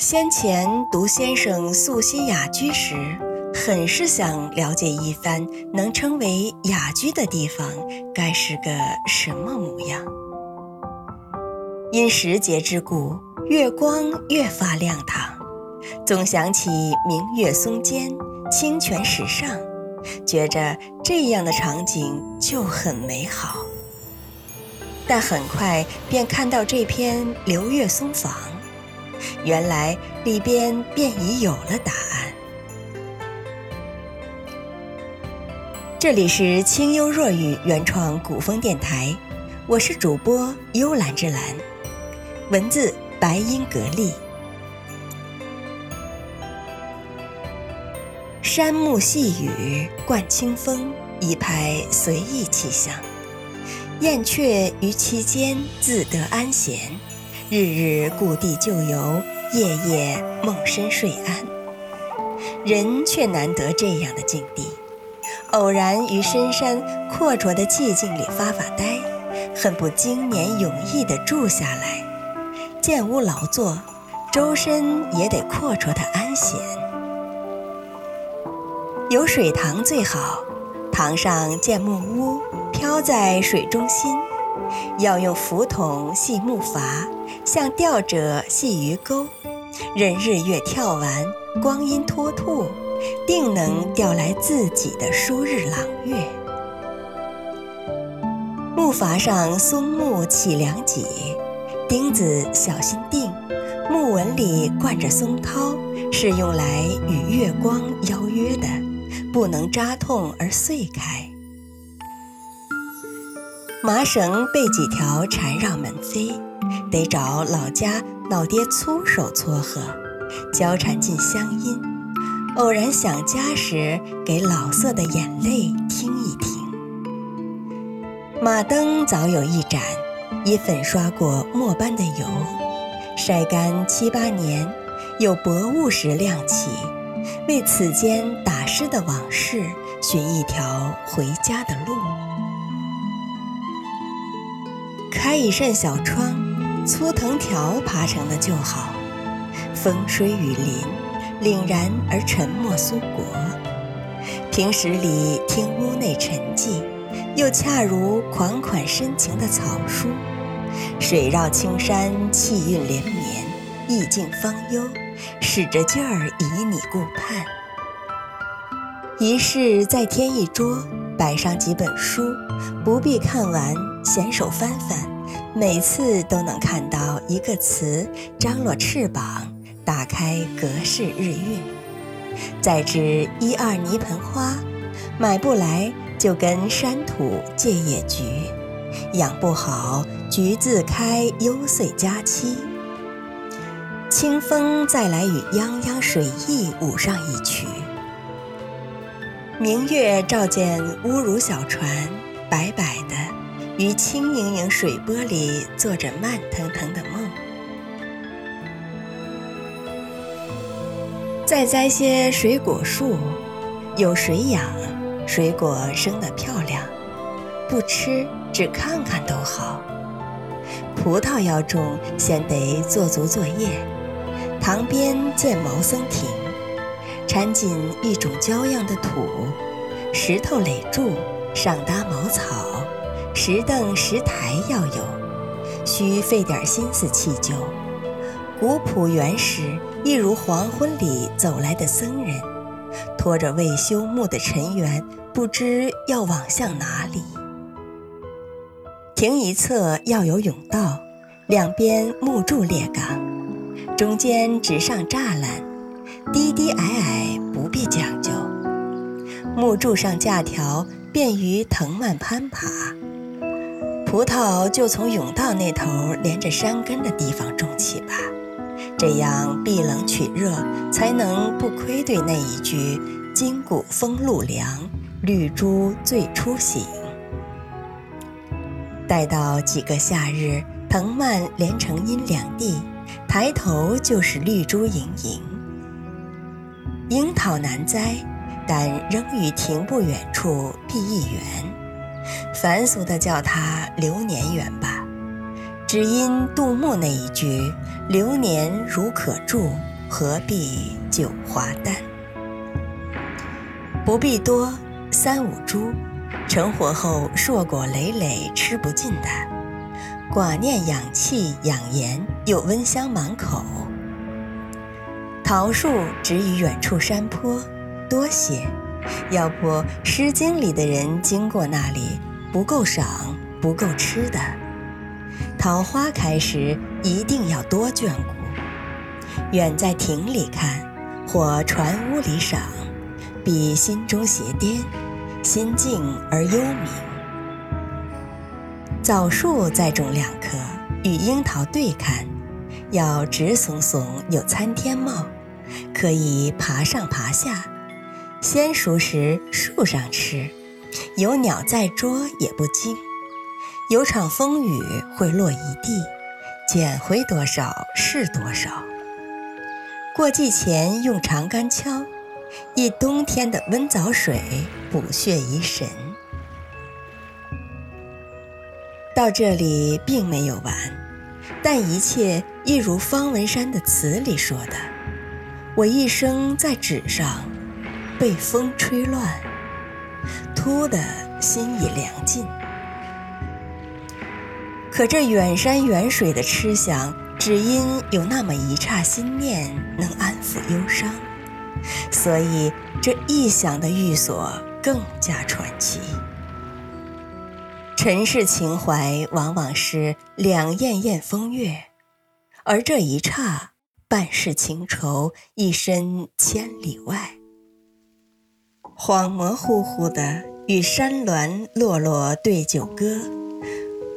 先前读先生素心雅居时，很是想了解一番，能称为雅居的地方该是个什么模样。因时节之故，月光越发亮堂，总想起明月松间，清泉石上，觉着这样的场景就很美好。但很快便看到这篇《流月松房》，原来里边便已有了答案。这里是清幽若雨原创古风电台，我是主播幽兰之兰，文字白音格力。山木细雨灌清风，一派随意气象。燕雀于其间自得安闲，日日故地旧游，夜夜梦深睡安。人却难得这样的境地，偶然于深山阔绰的寂静里发发呆，恨不经年永逸地住下来，建屋劳作，周身也得阔绰的安闲。有水塘最好，塘上建木屋。漂在水中心，要用浮筒系木筏，像钓者系鱼钩，任日月跳完，光阴脱兔，定能钓来自己的舒日朗月。木筏上松木起梁脊，钉子小心钉，木纹里灌着松涛，是用来与月光邀约的，不能扎痛而碎开。麻绳被几条缠绕门扉，得找老家老爹粗手撮合，交缠进乡音。偶然想家时，给老色的眼泪听一听。马灯早有一盏，已粉刷过墨般的油，晒干七八年，有薄雾时亮起，为此间打湿的往事寻一条回家的路。开一扇小窗，粗藤条爬成的就好。风吹雨淋，凛然而沉默苏国。平时里听屋内沉寂，又恰如款款深情的草书。水绕青山，气韵连绵，意境方幽，使着劲儿以你顾盼。一室再添一桌，摆上几本书，不必看完。闲手翻翻，每次都能看到一个词张罗翅膀，打开格式日韵。再至一二泥盆花，买不来就跟山土借野菊，养不好菊自开幽邃佳期。清风再来与泱泱水意舞上一曲。明月照见乌如小船，白白的。于轻盈盈水波里做着慢腾腾的梦。再栽些水果树，有水养，水果生得漂亮，不吃只看看都好。葡萄要种，先得做足作业。塘边建茅僧亭，掺进一种娇样的土，石头垒柱，上搭茅草。石凳石台要有，需费点心思砌就。古朴原始，一如黄昏里走来的僧人，拖着未修木的尘缘，不知要往向哪里。亭一侧要有甬道，两边木柱列岗，中间直上栅栏，低低矮矮不必讲究。木柱上架条，便于藤蔓攀爬。葡萄就从甬道那头连着山根的地方种起吧，这样避冷取热，才能不亏对那一句“筋骨丰露凉，绿珠最初醒”。待到几个夏日，藤蔓连成阴凉地，抬头就是绿珠盈盈。樱桃难栽，但仍于亭不远处辟一园。凡俗的叫它流年园吧，只因杜牧那一句“流年如可住，何必九华淡”。不必多，三五株，成活后硕果累累，吃不尽的。寡念养气养颜，又温香满口。桃树植于远处山坡，多些，要不《诗经》里的人经过那里，不够赏，不够吃的。桃花开时，一定要多眷顾。远在亭里看，或船屋里赏，比心中邪颠，心静而幽冥。枣树再种两棵，与樱桃对看，要直耸耸有参天貌。可以爬上爬下，鲜熟时树上吃，有鸟在捉也不惊。有场风雨会落一地，捡回多少是多少。过季前用长杆敲，一冬天的温枣水补血怡神。到这里并没有完，但一切一如方文山的词里说的。我一生在纸上，被风吹乱，突的心已凉尽。可这远山远水的痴想，只因有那么一刹心念能安抚忧伤，所以这一想的寓所更加传奇。尘世情怀往往是两艳艳风月，而这一刹。半世情愁，一身千里外。恍模糊糊的与山峦落落对酒歌，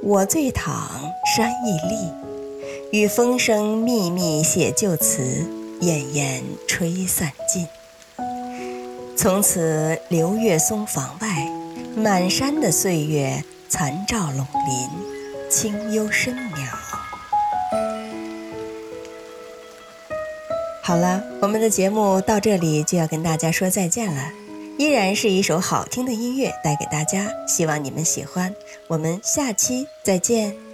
我醉躺山亦立，与风声密密写旧词，燕燕吹散尽。从此流月松房外，满山的岁月残照陇林，清幽深渺。好了，我们的节目到这里就要跟大家说再见了。依然是一首好听的音乐带给大家，希望你们喜欢。我们下期再见。